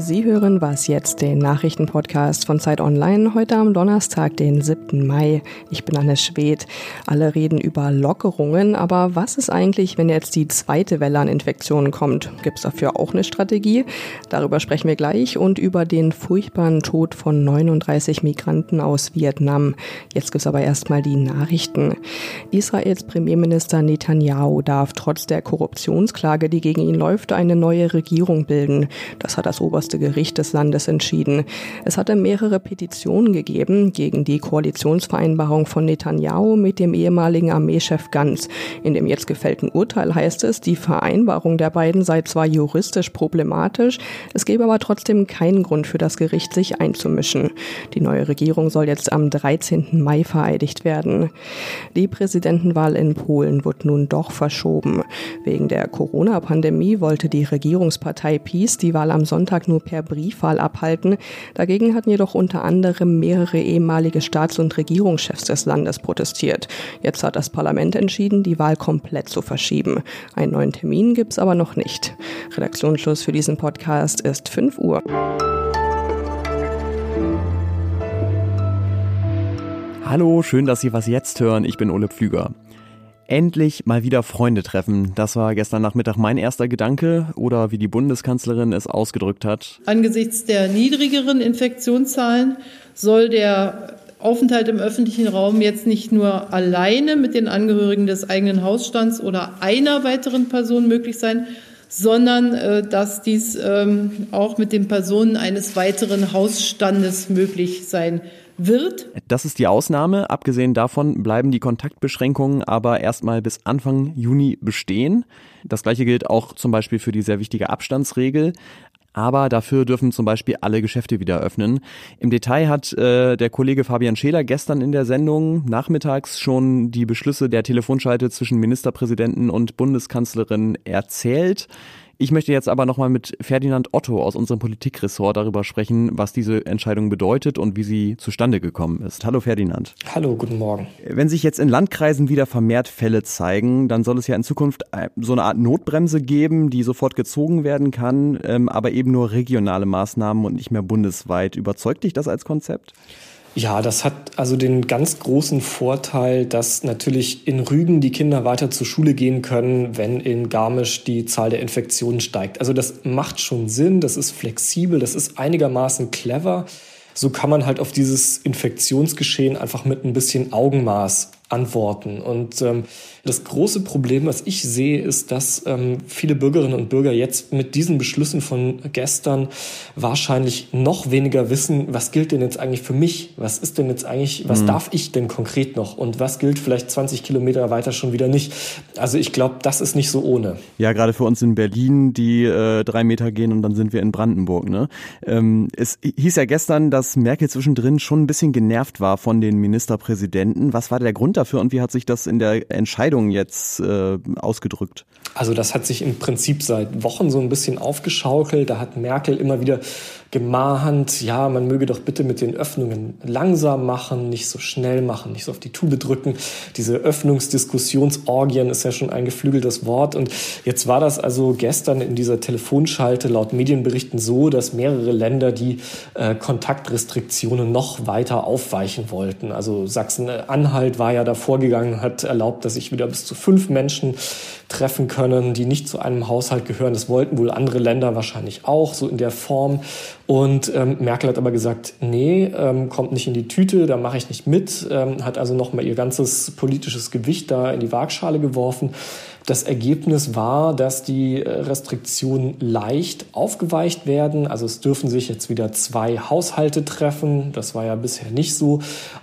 Sie hören Was jetzt, den Nachrichtenpodcast von Zeit Online, heute am Donnerstag, den 7. Mai. Ich bin Anne Schwedt. Alle reden über Lockerungen, aber was ist eigentlich, wenn jetzt die zweite Welle an Infektionen kommt? Gibt es dafür auch eine Strategie? Darüber sprechen wir gleich und über den furchtbaren Tod von 39 Migranten aus Vietnam. Jetzt gibt es aber erstmal die Nachrichten. Israels Premierminister Netanyahu darf trotz der Korruptionsklage, die gegen ihn läuft, eine neue Regierung bilden. Das hat das oberste Gericht des Landes entschieden. Es hatte mehrere Petitionen gegeben gegen die Koalitionsvereinbarung von Netanyahu mit dem ehemaligen Armeechef Gantz. In dem jetzt gefällten Urteil heißt es, die Vereinbarung der beiden sei zwar juristisch problematisch, es gebe aber trotzdem keinen Grund für das Gericht, sich einzumischen. Die neue Regierung soll jetzt am 13. Mai vereidigt werden. Die Präsidentenwahl in Polen wird nun doch verschoben. Wegen der Corona-Pandemie wollte die Regierungspartei PiS die Wahl am Sonntag Sonntag nur per Briefwahl abhalten. Dagegen hatten jedoch unter anderem mehrere ehemalige Staats- und Regierungschefs des Landes protestiert. Jetzt hat das Parlament entschieden, die Wahl komplett zu verschieben. Einen neuen Termin gibt es aber noch nicht. Redaktionsschluss für diesen Podcast ist 5 Uhr. Hallo, schön, dass Sie was jetzt hören. Ich bin Ole Pflüger. Endlich mal wieder Freunde treffen. Das war gestern Nachmittag mein erster Gedanke oder wie die Bundeskanzlerin es ausgedrückt hat. Angesichts der niedrigeren Infektionszahlen soll der Aufenthalt im öffentlichen Raum jetzt nicht nur alleine mit den Angehörigen des eigenen Hausstands oder einer weiteren Person möglich sein, sondern äh, dass dies ähm, auch mit den Personen eines weiteren Hausstandes möglich sein wird. Das ist die Ausnahme. Abgesehen davon bleiben die Kontaktbeschränkungen aber erstmal bis Anfang Juni bestehen. Das gleiche gilt auch zum Beispiel für die sehr wichtige Abstandsregel. Aber dafür dürfen zum Beispiel alle Geschäfte wieder öffnen. Im Detail hat äh, der Kollege Fabian Scheler gestern in der Sendung nachmittags schon die Beschlüsse der Telefonschalte zwischen Ministerpräsidenten und Bundeskanzlerin erzählt. Ich möchte jetzt aber nochmal mit Ferdinand Otto aus unserem Politikressort darüber sprechen, was diese Entscheidung bedeutet und wie sie zustande gekommen ist. Hallo Ferdinand. Hallo, guten Morgen. Wenn sich jetzt in Landkreisen wieder vermehrt Fälle zeigen, dann soll es ja in Zukunft äh, so eine Art Notbremse geben, die sofort gezogen werden kann, ähm, aber eben nur regionale Maßnahmen und nicht mehr bundesweit. Überzeugt dich das als Konzept? Ja, das hat also den ganz großen Vorteil, dass natürlich in Rügen die Kinder weiter zur Schule gehen können, wenn in Garmisch die Zahl der Infektionen steigt. Also das macht schon Sinn, das ist flexibel, das ist einigermaßen clever. So kann man halt auf dieses Infektionsgeschehen einfach mit ein bisschen Augenmaß antworten. Und ähm, das große Problem, was ich sehe, ist, dass ähm, viele Bürgerinnen und Bürger jetzt mit diesen Beschlüssen von gestern wahrscheinlich noch weniger wissen, was gilt denn jetzt eigentlich für mich? Was ist denn jetzt eigentlich, was mhm. darf ich denn konkret noch? Und was gilt vielleicht 20 Kilometer weiter schon wieder nicht? Also ich glaube, das ist nicht so ohne. Ja, gerade für uns in Berlin, die äh, drei Meter gehen und dann sind wir in Brandenburg. Ne? Ähm, es hieß ja gestern, dass Merkel zwischendrin schon ein bisschen genervt war von den Ministerpräsidenten. Was war der Grund dafür und wie hat sich das in der Entscheidung jetzt äh, ausgedrückt? Also das hat sich im Prinzip seit Wochen so ein bisschen aufgeschaukelt. Da hat Merkel immer wieder gemahnt, ja, man möge doch bitte mit den Öffnungen langsam machen, nicht so schnell machen, nicht so auf die Tube drücken. Diese Öffnungsdiskussionsorgien ist ja schon ein geflügeltes Wort. Und jetzt war das also gestern in dieser Telefonschalte laut Medienberichten so, dass mehrere Länder die äh, Kontaktrestriktionen noch weiter aufweichen wollten. Also Sachsen-Anhalt war ja da vorgegangen, hat erlaubt, dass sich wieder bis zu fünf Menschen treffen können, die nicht zu einem Haushalt gehören. Das wollten wohl andere Länder wahrscheinlich auch, so in der Form. Und ähm, Merkel hat aber gesagt, nee, ähm, kommt nicht in die Tüte, da mache ich nicht mit, ähm, hat also nochmal ihr ganzes politisches Gewicht da in die Waagschale geworfen. Das Ergebnis war, dass die äh, Restriktionen leicht aufgeweicht werden. Also es dürfen sich jetzt wieder zwei Haushalte treffen. Das war ja bisher nicht so.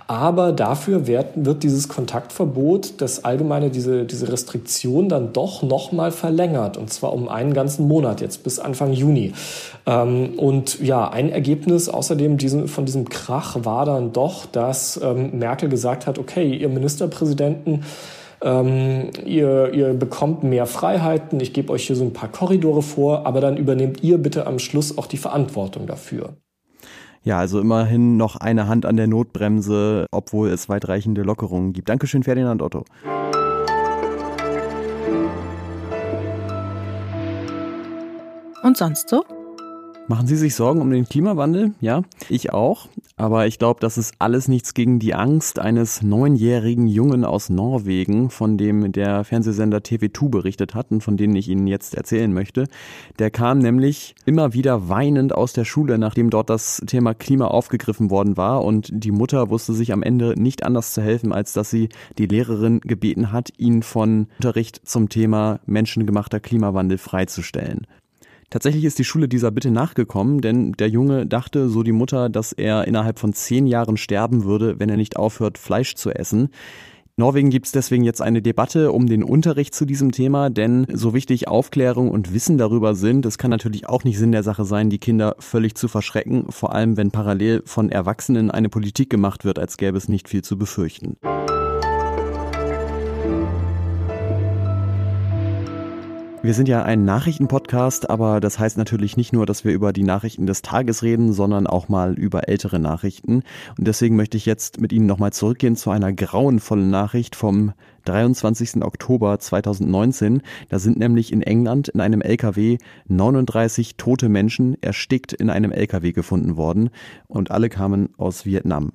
Aber dafür wird, wird dieses Kontaktverbot, das allgemeine, diese, diese Restriktion dann doch nochmal verlängert. Und zwar um einen ganzen Monat, jetzt bis Anfang Juni. Ähm, und ja, ein Ergebnis außerdem diesen, von diesem Krach war dann doch, dass ähm, Merkel gesagt hat, okay, ihr Ministerpräsidenten, ähm, ihr, ihr bekommt mehr Freiheiten, ich gebe euch hier so ein paar Korridore vor, aber dann übernehmt ihr bitte am Schluss auch die Verantwortung dafür. Ja, also immerhin noch eine Hand an der Notbremse, obwohl es weitreichende Lockerungen gibt. Dankeschön, Ferdinand Otto. Und sonst so? Machen Sie sich Sorgen um den Klimawandel? Ja, ich auch. Aber ich glaube, das ist alles nichts gegen die Angst eines neunjährigen Jungen aus Norwegen, von dem der Fernsehsender TV2 berichtet hat und von denen ich Ihnen jetzt erzählen möchte. Der kam nämlich immer wieder weinend aus der Schule, nachdem dort das Thema Klima aufgegriffen worden war und die Mutter wusste sich am Ende nicht anders zu helfen, als dass sie die Lehrerin gebeten hat, ihn von Unterricht zum Thema menschengemachter Klimawandel freizustellen. Tatsächlich ist die Schule dieser Bitte nachgekommen, denn der Junge dachte, so die Mutter, dass er innerhalb von zehn Jahren sterben würde, wenn er nicht aufhört, Fleisch zu essen. Norwegen gibt es deswegen jetzt eine Debatte um den Unterricht zu diesem Thema, denn so wichtig Aufklärung und Wissen darüber sind, es kann natürlich auch nicht Sinn der Sache sein, die Kinder völlig zu verschrecken, vor allem wenn parallel von Erwachsenen eine Politik gemacht wird, als gäbe es nicht viel zu befürchten. Wir sind ja ein Nachrichtenpodcast, aber das heißt natürlich nicht nur, dass wir über die Nachrichten des Tages reden, sondern auch mal über ältere Nachrichten. Und deswegen möchte ich jetzt mit Ihnen nochmal zurückgehen zu einer grauenvollen Nachricht vom 23. Oktober 2019. Da sind nämlich in England in einem LKW 39 tote Menschen erstickt in einem LKW gefunden worden und alle kamen aus Vietnam.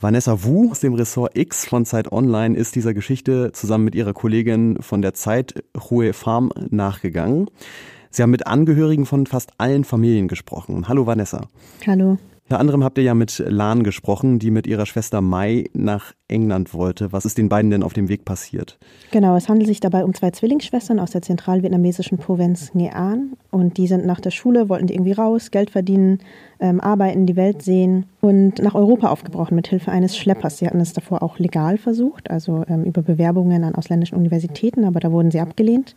Vanessa Wu aus dem Ressort X von Zeit Online ist dieser Geschichte zusammen mit ihrer Kollegin von der Zeit, Hue Farm, nachgegangen. Sie haben mit Angehörigen von fast allen Familien gesprochen. Hallo Vanessa. Hallo. Unter anderem habt ihr ja mit Lan gesprochen, die mit ihrer Schwester Mai nach England wollte. Was ist den beiden denn auf dem Weg passiert? Genau, es handelt sich dabei um zwei Zwillingsschwestern aus der zentralvietnamesischen Provinz Nghệ An. Und die sind nach der Schule, wollten die irgendwie raus, Geld verdienen, ähm, arbeiten, die Welt sehen und nach Europa aufgebrochen mit Hilfe eines Schleppers. Sie hatten es davor auch legal versucht, also ähm, über Bewerbungen an ausländischen Universitäten, aber da wurden sie abgelehnt.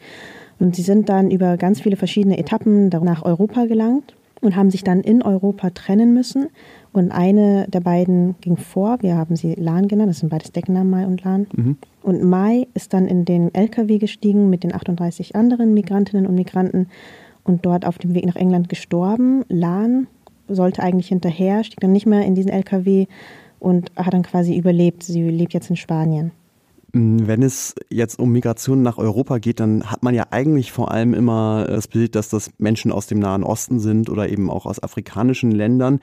Und sie sind dann über ganz viele verschiedene Etappen nach Europa gelangt und haben sich dann in Europa trennen müssen. Und eine der beiden ging vor, wir haben sie Lan genannt, das sind beides Decknamen, Mai und Lan. Mhm. Und Mai ist dann in den LKW gestiegen mit den 38 anderen Migrantinnen und Migranten und dort auf dem Weg nach England gestorben. Lan sollte eigentlich hinterher, stieg dann nicht mehr in diesen LKW und hat dann quasi überlebt. Sie lebt jetzt in Spanien. Mm, wenn es jetzt um Migration nach Europa geht, dann hat man ja eigentlich vor allem immer das Bild, dass das Menschen aus dem Nahen Osten sind oder eben auch aus afrikanischen Ländern.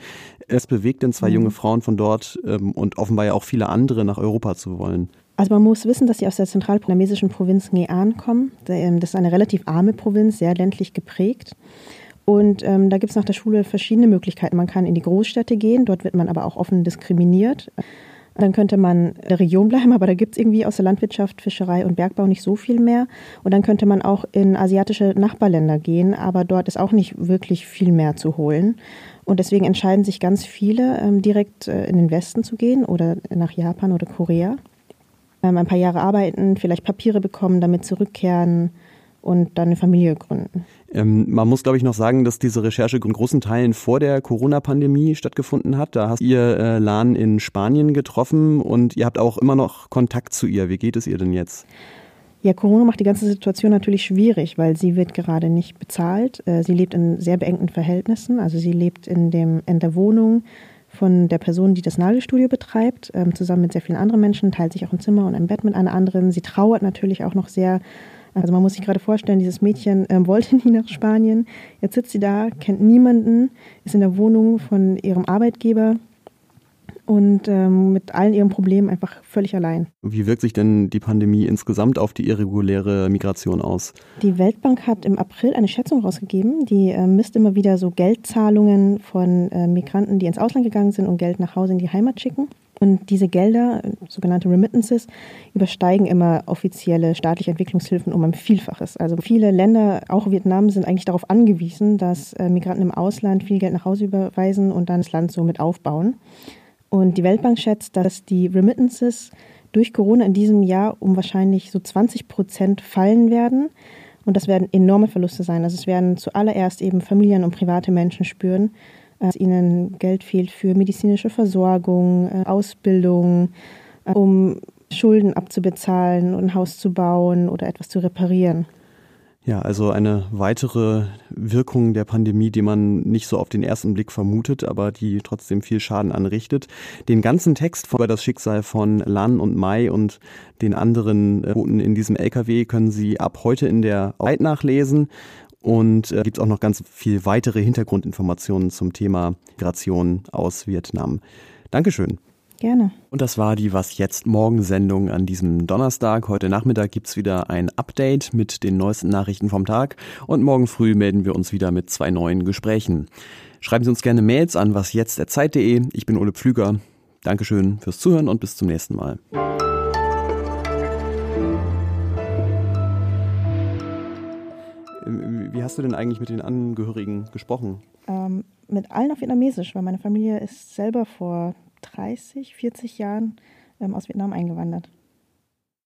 Es bewegt denn zwei mhm. junge Frauen von dort ähm, und offenbar ja auch viele andere nach Europa zu wollen. Also man muss wissen, dass sie aus der zentralvietnamesischen Provinz Nghệ An kommen. Ähm, das ist eine relativ arme Provinz, sehr ländlich geprägt. Und ähm, da gibt es nach der Schule verschiedene Möglichkeiten. Man kann in die Großstädte gehen, dort wird man aber auch offen diskriminiert. Dann könnte man in der Region bleiben, aber da gibt es irgendwie aus der Landwirtschaft, Fischerei und Bergbau nicht so viel mehr. Und dann könnte man auch in asiatische Nachbarländer gehen, aber dort ist auch nicht wirklich viel mehr zu holen. Und deswegen entscheiden sich ganz viele, ähm, direkt äh, in den Westen zu gehen oder nach Japan oder Korea. Ähm, ein paar Jahre arbeiten, vielleicht Papiere bekommen, damit zurückkehren und dann eine Familie gründen. Ähm, man muss, glaube ich, noch sagen, dass diese Recherche in großen Teilen vor der Corona-Pandemie stattgefunden hat. Da hast ihr äh, Lan in Spanien getroffen und ihr habt auch immer noch Kontakt zu ihr. Wie geht es ihr denn jetzt? Ja, Corona macht die ganze Situation natürlich schwierig, weil sie wird gerade nicht bezahlt. Äh, sie lebt in sehr beengten Verhältnissen. Also sie lebt in, dem, in der Wohnung von der Person, die das Nagelstudio betreibt, ähm, zusammen mit sehr vielen anderen Menschen, teilt sich auch ein Zimmer und ein Bett mit einer anderen. Sie trauert natürlich auch noch sehr also man muss sich gerade vorstellen, dieses Mädchen ähm, wollte nie nach Spanien. Jetzt sitzt sie da, kennt niemanden, ist in der Wohnung von ihrem Arbeitgeber und ähm, mit allen ihren Problemen einfach völlig allein. Wie wirkt sich denn die Pandemie insgesamt auf die irreguläre Migration aus? Die Weltbank hat im April eine Schätzung rausgegeben, die äh, misst immer wieder so Geldzahlungen von äh, Migranten, die ins Ausland gegangen sind und Geld nach Hause in die Heimat schicken. Und diese Gelder, sogenannte Remittances, übersteigen immer offizielle staatliche Entwicklungshilfen um ein Vielfaches. Also viele Länder, auch Vietnam, sind eigentlich darauf angewiesen, dass äh, Migranten im Ausland viel Geld nach Hause überweisen und dann das Land somit aufbauen. Und die Weltbank schätzt, dass die Remittances durch Corona in diesem Jahr um wahrscheinlich so 20 Prozent fallen werden. Und das werden enorme Verluste sein. Also es werden zuallererst eben Familien und private Menschen spüren, dass ihnen Geld fehlt für medizinische Versorgung, äh, Ausbildung, äh, um Schulden abzubezahlen und ein Haus zu bauen oder etwas zu reparieren. Ja, also eine weitere Wirkung der Pandemie, die man nicht so auf den ersten Blick vermutet, aber die trotzdem viel Schaden anrichtet. Den ganzen Text über das Schicksal von Lan und Mai und den anderen Booten in diesem LKW können Sie ab heute in der Zeit nachlesen. Und äh, gibt es auch noch ganz viel weitere Hintergrundinformationen zum Thema Migration aus Vietnam. Dankeschön. Gerne. Und das war die Was jetzt Morgensendung an diesem Donnerstag. Heute Nachmittag gibt's wieder ein Update mit den neuesten Nachrichten vom Tag und morgen früh melden wir uns wieder mit zwei neuen Gesprächen. Schreiben Sie uns gerne Mails an wasjetzt.zeit.de. Ich bin Ole Pflüger. Dankeschön fürs Zuhören und bis zum nächsten Mal. Wie hast du denn eigentlich mit den Angehörigen gesprochen? Ähm, mit allen auf Vietnamesisch, weil meine Familie ist selber vor 30, 40 Jahren ähm, aus Vietnam eingewandert.